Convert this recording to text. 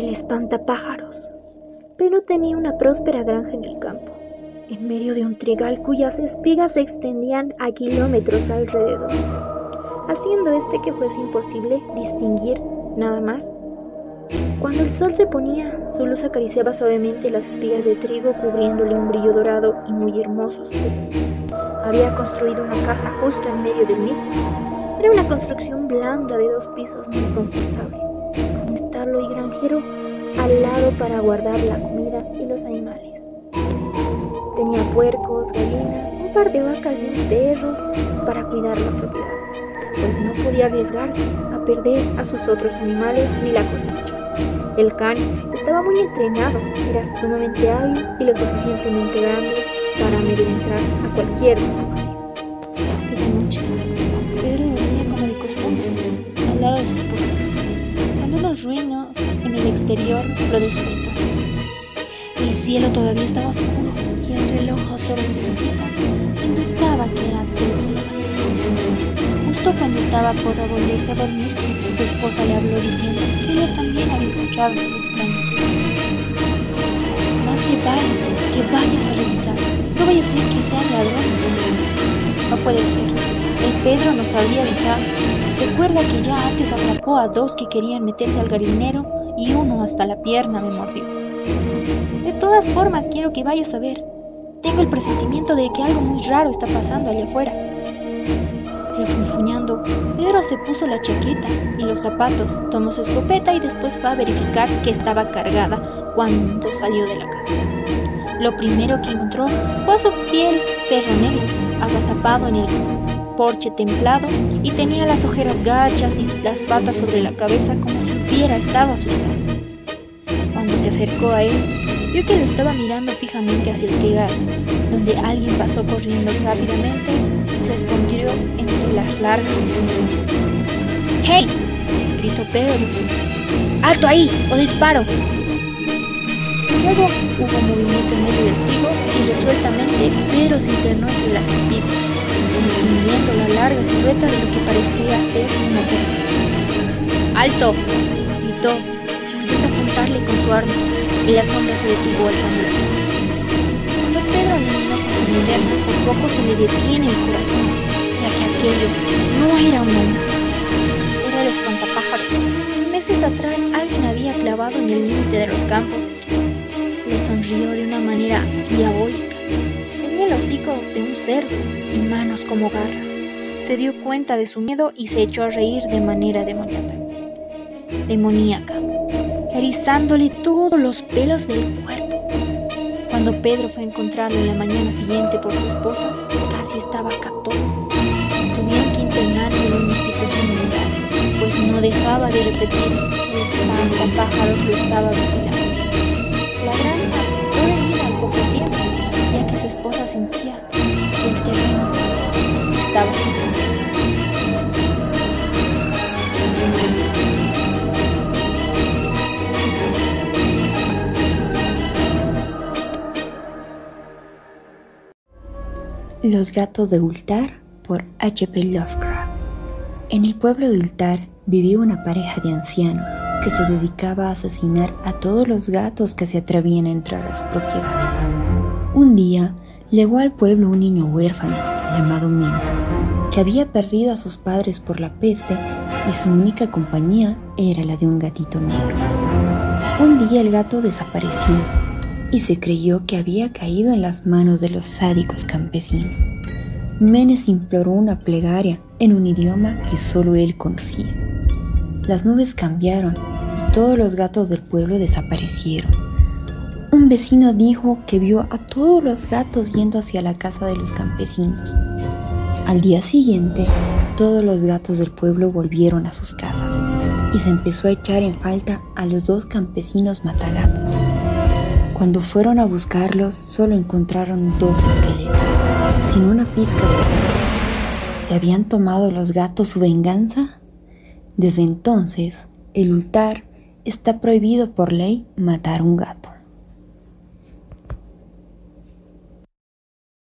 el espantapájaros. Pero tenía una próspera granja en el campo, en medio de un trigal cuyas espigas se extendían a kilómetros alrededor, haciendo este que fuese imposible distinguir nada más. Cuando el sol se ponía, su luz acariciaba suavemente las espigas de trigo, cubriéndole un brillo dorado y muy hermoso. Había construido una casa justo en medio del mismo. Era una construcción blanda de dos pisos muy confortable, establo y granjero al lado para guardar la comida y los animales. Tenía puercos, gallinas, un par de vacas y un perro para cuidar la propiedad, pues no podía arriesgarse a perder a sus otros animales ni la cosecha. El can estaba muy entrenado, era sumamente hábil y lo suficientemente grande para amedrentar a cualquier desconocido. Ruinos en el exterior lo despertaron. El cielo todavía estaba oscuro y el reloj su mesita indicaba que era mañana. Justo cuando estaba por volverse a dormir, su esposa le habló diciendo que ella también había escuchado esos extraños Más que vaya, que vayas a revisar. No vaya a ser que sean ladrones. No puede ser. El Pedro nos había avisado. Recuerda que ya antes atrapó a dos que querían meterse al garinero y uno hasta la pierna me mordió. De todas formas, quiero que vayas a ver. Tengo el presentimiento de que algo muy raro está pasando allá afuera. Refunfuñando, Pedro se puso la chaqueta y los zapatos, tomó su escopeta y después fue a verificar que estaba cargada cuando salió de la casa. Lo primero que encontró fue a su fiel perro negro, agazapado en el porche templado y tenía las ojeras gachas y las patas sobre la cabeza como si hubiera estado asustado. Cuando se acercó a él, vio que lo estaba mirando fijamente hacia el trigal, donde alguien pasó corriendo rápidamente y se escondió entre las largas espinas. ¡Hey! gritó Pedro. ¡Alto ahí! ¡O disparo! Luego hubo movimiento en medio del trigo y resueltamente Pedro se internó entre las espigas, distinguiendo la larga silueta de lo que parecía ser una persona. ¡Alto! gritó, intentó apuntarle con su arma y la sombra se detuvo alzando. Cuando Pedro animó con su linterna, por poco se le detiene el corazón, ya que aquello no era un hombre, era el espantapájaro. Meses atrás alguien había clavado en el límite de los campos le sonrió de una manera diabólica. De un cerdo y manos como garras. Se dio cuenta de su miedo y se echó a reír de manera demoníaca. Erizándole todos los pelos del cuerpo. Cuando Pedro fue a encontrarlo en la mañana siguiente por su esposa, casi estaba católico. Tuvieron que internarlo en una institución militar, pues no dejaba de repetir que el pájaros lo estaba vigilando. La granja Los gatos de Ultar por H.P. Lovecraft. En el pueblo de Ultar vivía una pareja de ancianos que se dedicaba a asesinar a todos los gatos que se atrevían a entrar a su propiedad. Un día llegó al pueblo un niño huérfano llamado Memes, que había perdido a sus padres por la peste y su única compañía era la de un gatito negro. Un día el gato desapareció y se creyó que había caído en las manos de los sádicos campesinos. Menes imploró una plegaria en un idioma que solo él conocía. Las nubes cambiaron y todos los gatos del pueblo desaparecieron. Un vecino dijo que vio a todos los gatos yendo hacia la casa de los campesinos. Al día siguiente, todos los gatos del pueblo volvieron a sus casas y se empezó a echar en falta a los dos campesinos matagatos. Cuando fueron a buscarlos, solo encontraron dos esqueletos, sin una pizca de ¿Se habían tomado los gatos su venganza? Desde entonces, el ultar está prohibido por ley matar un gato.